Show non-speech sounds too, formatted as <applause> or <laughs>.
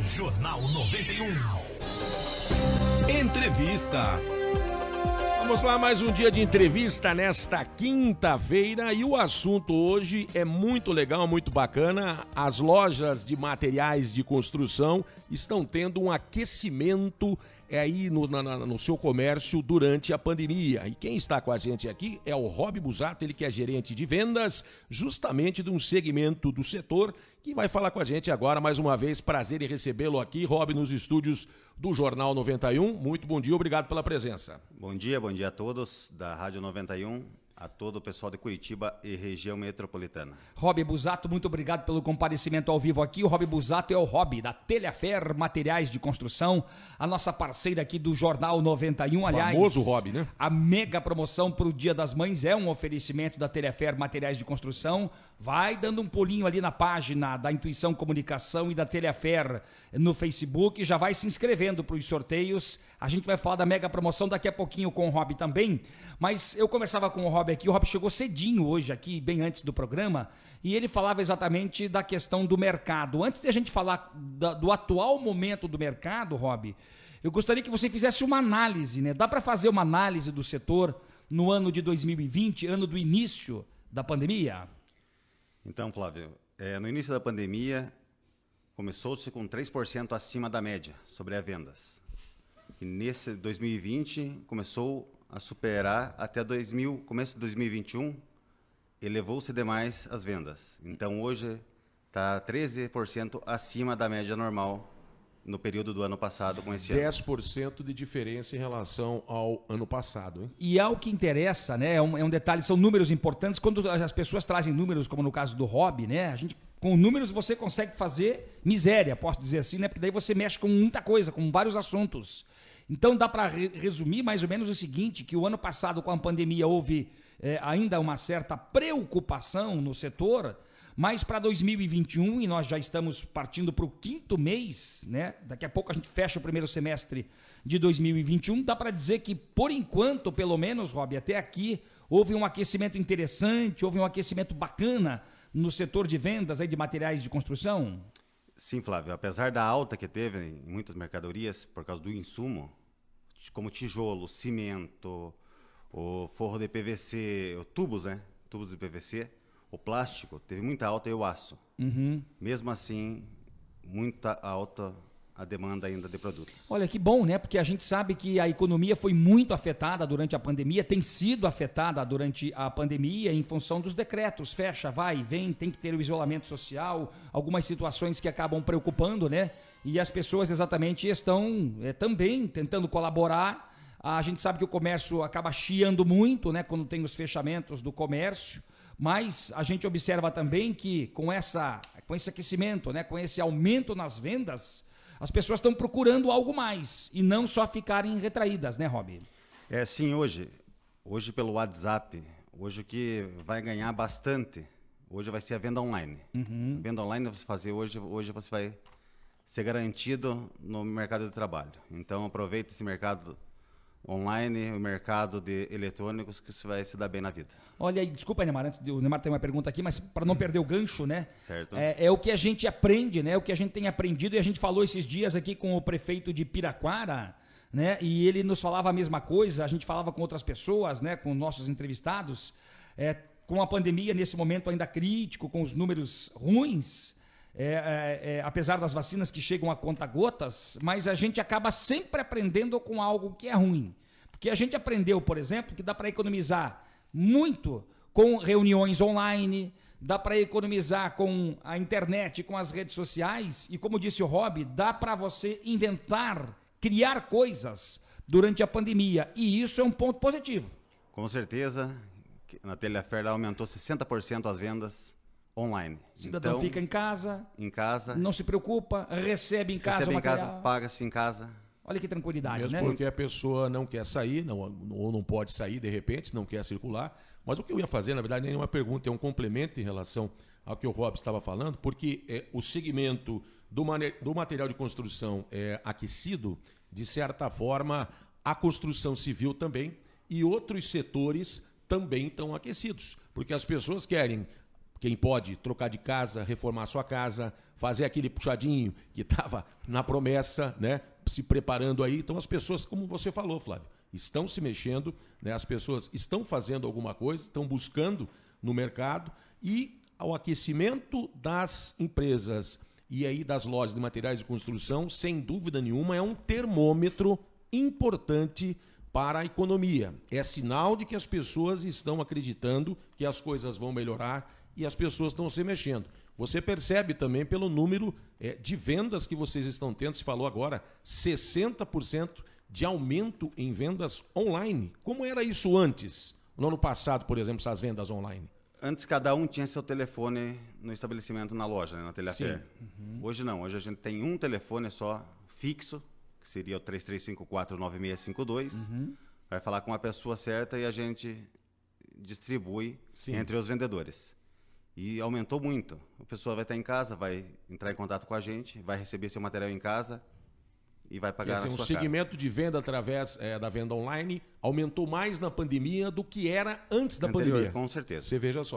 Jornal 91. Entrevista. Vamos lá, mais um dia de entrevista nesta quinta-feira e o assunto hoje é muito legal, muito bacana. As lojas de materiais de construção estão tendo um aquecimento aí no, na, no seu comércio durante a pandemia. E quem está com a gente aqui é o Rob Busato, ele que é gerente de vendas, justamente de um segmento do setor, que vai falar com a gente agora mais uma vez. Prazer em recebê-lo aqui, Rob, nos estúdios do Jornal 91. Muito bom dia, obrigado pela presença. Bom dia, bom dia a todos da Rádio 91 a todo o pessoal de Curitiba e região metropolitana. Rob Busato, muito obrigado pelo comparecimento ao vivo aqui. O Rob Busato é o Rob da Telhafer Materiais de Construção, a nossa parceira aqui do Jornal 91. Aliás, famoso Rob, né? A mega promoção para o Dia das Mães é um oferecimento da Telhafer Materiais de Construção. Vai dando um pulinho ali na página da Intuição Comunicação e da Telhafer no Facebook, já vai se inscrevendo para os sorteios. A gente vai falar da mega promoção daqui a pouquinho com o Rob também, mas eu conversava com o Rob aqui, o Rob chegou cedinho hoje aqui, bem antes do programa, e ele falava exatamente da questão do mercado. Antes de a gente falar da, do atual momento do mercado, Rob, eu gostaria que você fizesse uma análise, né? Dá para fazer uma análise do setor no ano de 2020, ano do início da pandemia? Então, Flávio, é, no início da pandemia, começou-se com 3% acima da média sobre as vendas. E nesse 2020 começou a superar até 2000, começo de 2021, elevou-se demais as vendas. Então hoje está 13% acima da média normal no período do ano passado com esse 10% ano. de diferença em relação ao ano passado. Hein? E ao que interessa, né? É um, é um, detalhe, são números importantes. Quando as pessoas trazem números, como no caso do hobby, né? A gente, com números você consegue fazer miséria, posso dizer assim, né? Porque daí você mexe com muita coisa, com vários assuntos. Então dá para re resumir mais ou menos o seguinte: que o ano passado, com a pandemia, houve é, ainda uma certa preocupação no setor mas para 2021, e nós já estamos partindo para o quinto mês, né? Daqui a pouco a gente fecha o primeiro semestre de 2021. Dá para dizer que, por enquanto, pelo menos, Rob, até aqui, houve um aquecimento interessante, houve um aquecimento bacana no setor de vendas aí de materiais de construção? Sim, Flávio. Apesar da alta que teve em muitas mercadorias por causa do insumo, como tijolo, cimento, o forro de PVC, tubos, né? Tubos de PVC o plástico teve muita alta e o aço. Uhum. Mesmo assim, muita alta a demanda ainda de produtos. Olha que bom, né? Porque a gente sabe que a economia foi muito afetada durante a pandemia, tem sido afetada durante a pandemia em função dos decretos. Fecha, vai, vem, tem que ter o isolamento social, algumas situações que acabam preocupando, né? E as pessoas exatamente estão é, também tentando colaborar. A gente sabe que o comércio acaba chiando muito, né? Quando tem os fechamentos do comércio. Mas a gente observa também que com, essa, com esse aquecimento, né, com esse aumento nas vendas, as pessoas estão procurando algo mais e não só ficarem retraídas, né, Rob? É, sim, hoje. Hoje pelo WhatsApp, hoje o que vai ganhar bastante, hoje vai ser a venda online. Uhum. A venda online você fazer hoje, hoje você vai ser garantido no mercado de trabalho. Então aproveite esse mercado online, o mercado de eletrônicos, que você vai se dar bem na vida. Olha aí, desculpa, Neymar, antes de, o Neymar tem uma pergunta aqui, mas para não <laughs> perder o gancho, né? Certo. É, é, o que a gente aprende, né? O que a gente tem aprendido, e a gente falou esses dias aqui com o prefeito de Piraquara, né? E ele nos falava a mesma coisa, a gente falava com outras pessoas, né? Com nossos entrevistados. É, com a pandemia, nesse momento ainda crítico, com os números ruins, é, é, é, apesar das vacinas que chegam a conta gotas, mas a gente acaba sempre aprendendo com algo que é ruim. Porque a gente aprendeu, por exemplo, que dá para economizar muito com reuniões online, dá para economizar com a internet, com as redes sociais, e como disse o Rob, dá para você inventar, criar coisas durante a pandemia. E isso é um ponto positivo. Com certeza, na Telhafer aumentou 60% as vendas online. Cidadão então, fica em casa. Em casa. Não se preocupa, recebe em casa recebe em casa, paga-se em casa. Olha que tranquilidade, Mesmo né? porque a pessoa não quer sair, não, ou não pode sair de repente, não quer circular. Mas o que eu ia fazer, na verdade, nem é uma pergunta, é um complemento em relação ao que o Rob estava falando, porque é, o segmento do, do material de construção é aquecido, de certa forma, a construção civil também, e outros setores também estão aquecidos, porque as pessoas querem quem pode trocar de casa, reformar sua casa, fazer aquele puxadinho que estava na promessa, né? Se preparando aí. Então as pessoas, como você falou, Flávio, estão se mexendo, né? As pessoas estão fazendo alguma coisa, estão buscando no mercado e ao aquecimento das empresas e aí das lojas de materiais de construção, sem dúvida nenhuma, é um termômetro importante para a economia. É sinal de que as pessoas estão acreditando que as coisas vão melhorar e as pessoas estão se mexendo. Você percebe também pelo número é, de vendas que vocês estão tendo, se falou agora, 60% de aumento em vendas online. Como era isso antes? No ano passado, por exemplo, essas vendas online? Antes cada um tinha seu telefone no estabelecimento, na loja, né, na Telhafer. Uhum. Hoje não, hoje a gente tem um telefone só fixo, que seria o 33549652. Uhum. Vai falar com a pessoa certa e a gente distribui Sim. entre os vendedores. E aumentou muito. A pessoa vai estar em casa, vai entrar em contato com a gente, vai receber seu material em casa e vai pagar dizer, na um sua segmento casa. de venda através é, da venda online aumentou mais na pandemia do que era antes da Anterior, pandemia. Com certeza. Você veja só.